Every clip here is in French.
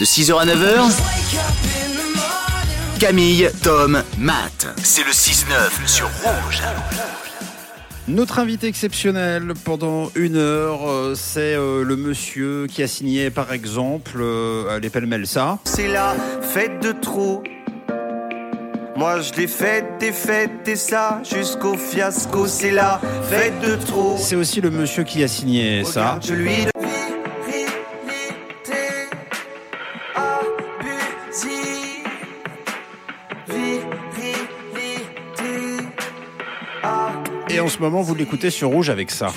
De 6h à 9h, Camille, Tom, Matt. C'est le 6-9 sur Rouge. Notre invité exceptionnel pendant une heure, euh, c'est euh, le monsieur qui a signé par exemple euh, les pêle ça. C'est la fête de trop. Moi je l'ai faite et faite et ça jusqu'au fiasco. C'est la fête de trop. C'est aussi le monsieur qui a signé ça. Regarde, je lui Et en ce moment, vous l'écoutez sur Rouge avec ça.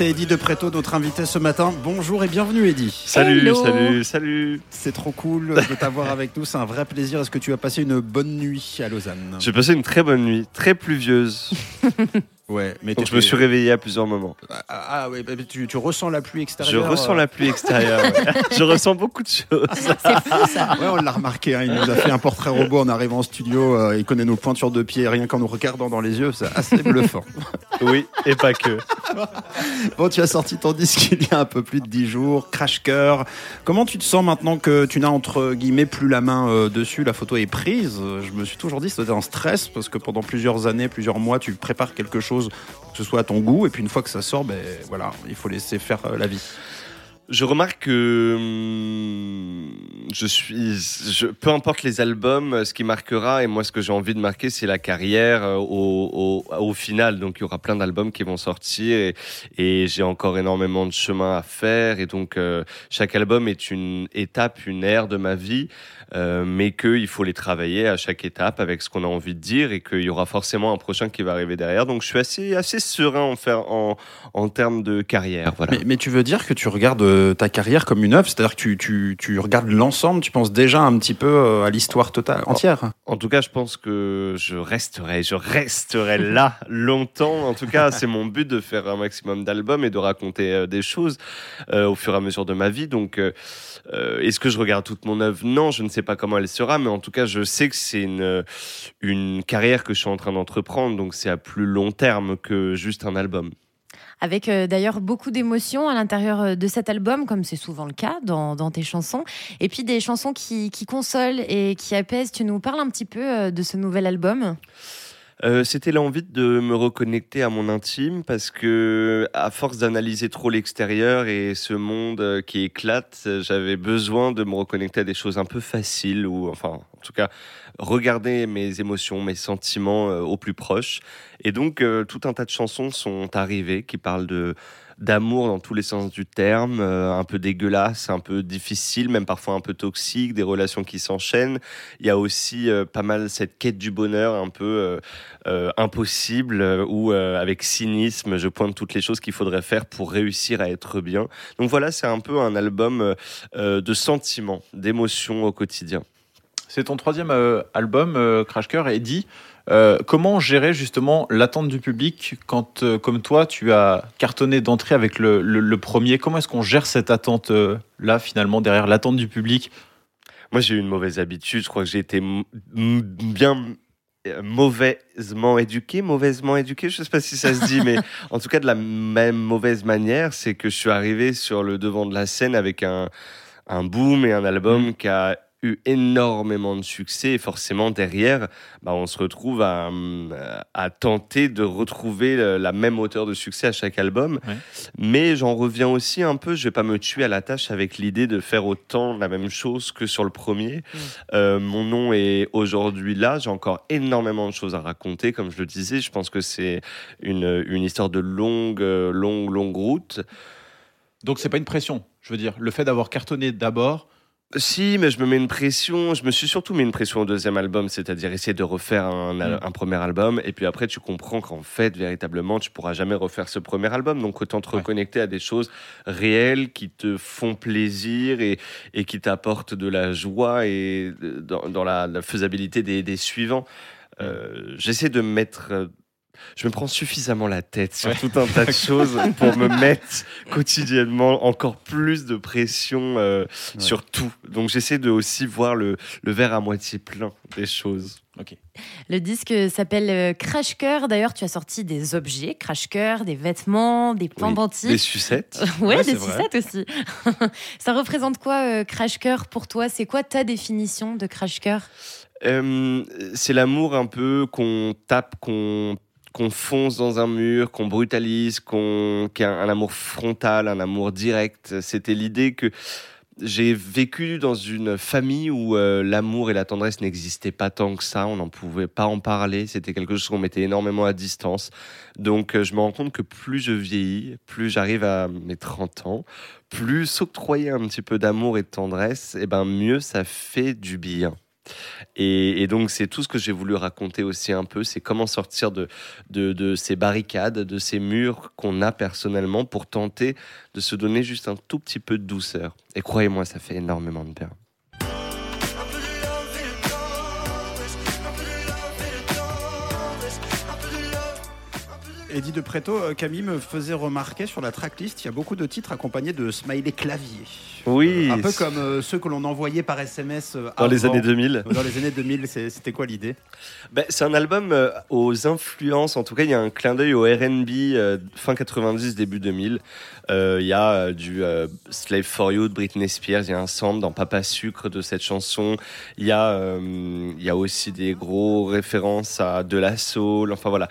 C'est Eddie de Préto, notre invité ce matin. Bonjour et bienvenue Eddie. Salut, Hello. salut, salut. C'est trop cool de t'avoir avec nous, c'est un vrai plaisir. Est-ce que tu as passé une bonne nuit à Lausanne? J'ai passé une très bonne nuit, très pluvieuse. Ouais, mais Donc je me suis réveillé à plusieurs moments. Ah, ah ouais, bah, tu, tu ressens la pluie Je extérieure. ressens euh, la pluie extérieure. ouais. je ressens beaucoup de choses. Ouais, on l'a remarqué, hein, il nous a fait un portrait robot en arrivant en studio. euh, il connaît nos pointures de pied, rien qu'en nous regardant dans les yeux, c'est assez bluffant. Oui, et pas que. Bon, tu as sorti ton disque il y a un peu plus de 10 jours, Crash Cœur. Comment tu te sens maintenant que tu n'as entre guillemets plus la main euh, dessus, la photo est prise Je me suis toujours dit, c'était un stress parce que pendant plusieurs années, plusieurs mois, tu prépares quelque chose, que ce soit à ton goût, et puis une fois que ça sort, ben voilà, il faut laisser faire euh, la vie. Je remarque que hum, je suis, peu importe les albums, ce qui marquera et moi ce que j'ai envie de marquer, c'est la carrière euh, au, final. Donc il y aura plein d'albums qui vont sortir et, j'ai encore énormément de chemin à faire et donc euh, chaque album est une étape, une ère de ma vie, euh, mais qu'il faut les travailler à chaque étape avec ce qu'on a envie de dire et qu'il y aura forcément un prochain qui va arriver derrière. Donc je suis assez, assez serein en, faire, en, en termes de carrière. Voilà. Mais tu veux dire que tu regardes euh, ta carrière comme une œuvre, c'est-à-dire que tu, tu, tu regardes l'ensemble, tu penses déjà un petit peu euh, à l'histoire totale, entière En tout cas, je pense que je resterai, je resterai là longtemps. En tout cas, c'est mon but de faire un maximum d'albums et de raconter euh, des choses euh, au fur et à mesure de ma vie. Donc, euh, est-ce que je regarde toute mon œuvre? Non, je ne sais pas comment elle sera, mais en tout cas, je sais que c'est une, une carrière que je suis en train d'entreprendre. Donc, c'est à plus long terme que juste un album. Avec euh, d'ailleurs beaucoup d'émotions à l'intérieur euh, de cet album, comme c'est souvent le cas dans, tes chansons. Et puis des chansons qui, consolent et qui apaisent. Tu nous parles un petit peu euh, de ce nouvel album? C'était l'envie de me reconnecter à mon intime parce que, à force d'analyser trop l'extérieur et ce monde qui éclate, j'avais besoin de me reconnecter à des choses un peu faciles ou, enfin, en tout cas, regarder mes émotions, mes sentiments euh, au plus proche. Et donc, euh, tout un tas de chansons sont arrivées qui parlent de d'amour dans tous les sens du terme, euh, un peu dégueulasse, un peu difficile, même parfois un peu toxique, des relations qui s'enchaînent. Il y a aussi pas mal cette quête du bonheur un peu impossible, où avec cynisme, je pointe toutes les choses qu'il faudrait faire pour réussir à être bien. Donc voilà, c'est un peu un album de sentiments, d'émotions au quotidien. C'est ton troisième euh, album, euh, Crash Cœur, et dit euh, comment gérer justement l'attente du public quand, euh, comme toi, tu as cartonné d'entrée avec le, le- le premier? Comment est-ce qu'on gère cette attente-là, finalement, derrière l'attente du public? Moi, j'ai eu une mauvaise habitude. Je crois que j'ai été bien euh, mauvaisement éduqué, mauvaisement éduqué, je sais pas si ça se dit, mais en tout cas de la même mauvaise manière, c'est que je suis arrivé sur le devant de la scène avec un, un boom et un album qui a eu énormément de succès et forcément derrière, bah, on se retrouve à, hum, à tenter de retrouver la même hauteur de succès à chaque album. Ouais. Mais j'en reviens aussi un peu, je vais pas me tuer à la tâche avec l'idée de faire autant la même chose que sur le premier. Euh, mon nom est aujourd'hui là, j'ai encore énormément de choses à raconter, comme je le disais. Je pense que c'est une, une histoire de longue, longue, longue route. Donc, c'est pas une pression. Je veux dire, le fait d'avoir cartonné d'abord, Si, mais je me mets une pression. Je me suis surtout mis une pression au deuxième album, c'est-à-dire essayer de refaire un, Mm. un premier album. Et puis après, tu comprends qu'en fait, véritablement, tu pourras jamais refaire ce premier album. Donc, autant te Ouais. reconnecter à des choses réelles qui te font plaisir et, et qui t'apportent de la joie et euh, dans, dans la, la faisabilité des, des suivants. Euh, J'essaie de me mettre. Je me prends suffisamment la tête sur Ouais. tout un tas de choses pour me mettre quotidiennement encore plus de pression euh, sur tout. Donc j'essaie de aussi voir le, le verre à moitié plein des choses. Le disque s'appelle euh, Crash Cœur. D'ailleurs, tu as sorti des objets, Crash Cœur, des vêtements, des Oui, pendentifs. Des sucettes. Ouais, des vrai. sucettes aussi. Ça représente quoi, euh, Crash Cœur, pour toi? C'est quoi ta définition de Crash Cœur? Euh, c'est l'amour un peu qu'on tape, qu'on qu'on fonce dans un mur, qu'on brutalise, qu'on qui a un amour frontal, un amour direct. C'était l'idée que j'ai vécu dans une famille où euh, l'amour et la tendresse n'existaient pas tant que ça. On n'en pouvait pas en parler. C'était quelque chose qu'on mettait énormément à distance. Donc, euh, je me rends compte que plus je vieillis, plus j'arrive à mes 30 ans, plus s'octroyer un petit peu d'amour et de tendresse, et ben mieux ça fait du bien. Et, donc, c'est tout ce que j'ai voulu raconter aussi un peu, c'est comment sortir de, de, de ces barricades, de ces murs qu'on a personnellement pour tenter de se donner juste un tout petit peu de douceur. Et croyez-moi, ça fait énormément de bien. Eddie de Preto, euh, Camille me faisait remarquer sur la tracklist, il y a beaucoup de titres accompagnés de smiley clavier. Oui, Un peu comme euh, ceux que l'on envoyait par SMS euh, dans les années 2000. Dans les années 2000, c'est- c'était quoi l'idée? Ben, c'est un album euh, aux influences, en tout cas il y a un clin d'œil au RB euh, fin 90, début 2000. Euh, Il y a euh, du euh, Slave for You de Britney Spears, il y a un sample dans Papa Sucre de cette chanson. Il y, a, euh, il y a aussi des gros références à de la soul, enfin voilà.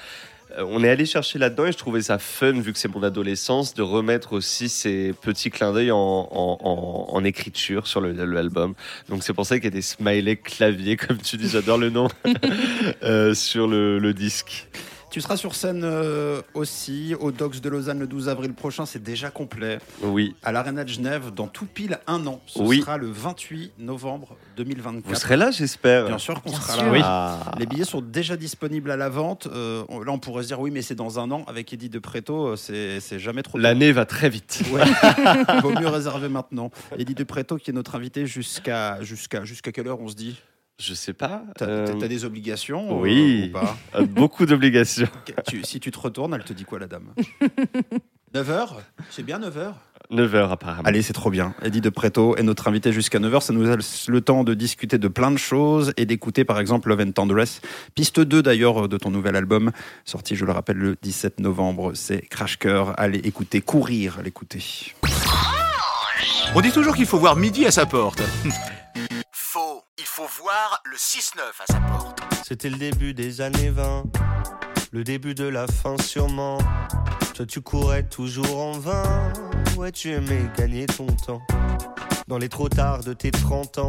Euh, On est allé chercher là-dedans et je trouvais ça fun, vu que c'est mon adolescence, de remettre aussi ces petits clins d'œil en, écriture sur l'album. Donc c'est pour ça qu'il y a des smileys clavier, comme tu dis, j'adore le nom, euh, sur le disque. Tu seras sur scène euh, aussi au Docs de Lausanne le 12 avril prochain, c'est déjà complet. Oui, À l'Arena de Genève, dans tout pile un an. Ce Oui. sera le 28 novembre 2024. vous serez là, j'espère. Bien sûr qu'on sera sûr. là. Oui. Ah. Les billets sont déjà disponibles à la vente. Euh, on- là, on pourrait se dire oui, mais c'est dans un an. Avec Eddie de Preto, euh, c'est c'est jamais trop. L'année va très vite. Ouais. Vaut mieux réserver maintenant. Eddie de Preto, qui est notre invité jusqu'à jusqu'à jusqu'à quelle heure on se dit? Je sais pas. T'as euh, des obligations euh, oui. ou pas euh, beaucoup d'obligations. Si tu te retournes, elle te dit quoi la dame? 9h C'est bien 9h 9 heures apparemment. Allez, c'est trop bien. Eddie de Preto est notre invité jusqu'à 9h. Ça nous laisse le temps de discuter de plein de choses et d'écouter par exemple Love and Tendresse. Piste 2 d'ailleurs de ton nouvel album, sorti, je le rappelle, le 17 novembre. C'est Crash Cœur. Allez écouter, courir à l'écouter. On dit toujours qu'il faut voir midi à sa porte. Voir le 6-9 à sa porte. C'était le début des années 20, le début de la fin sûrement. Toi tu courais toujours en vain, ouais tu aimais gagner ton temps. Dans les trop tard de tes 30 ans.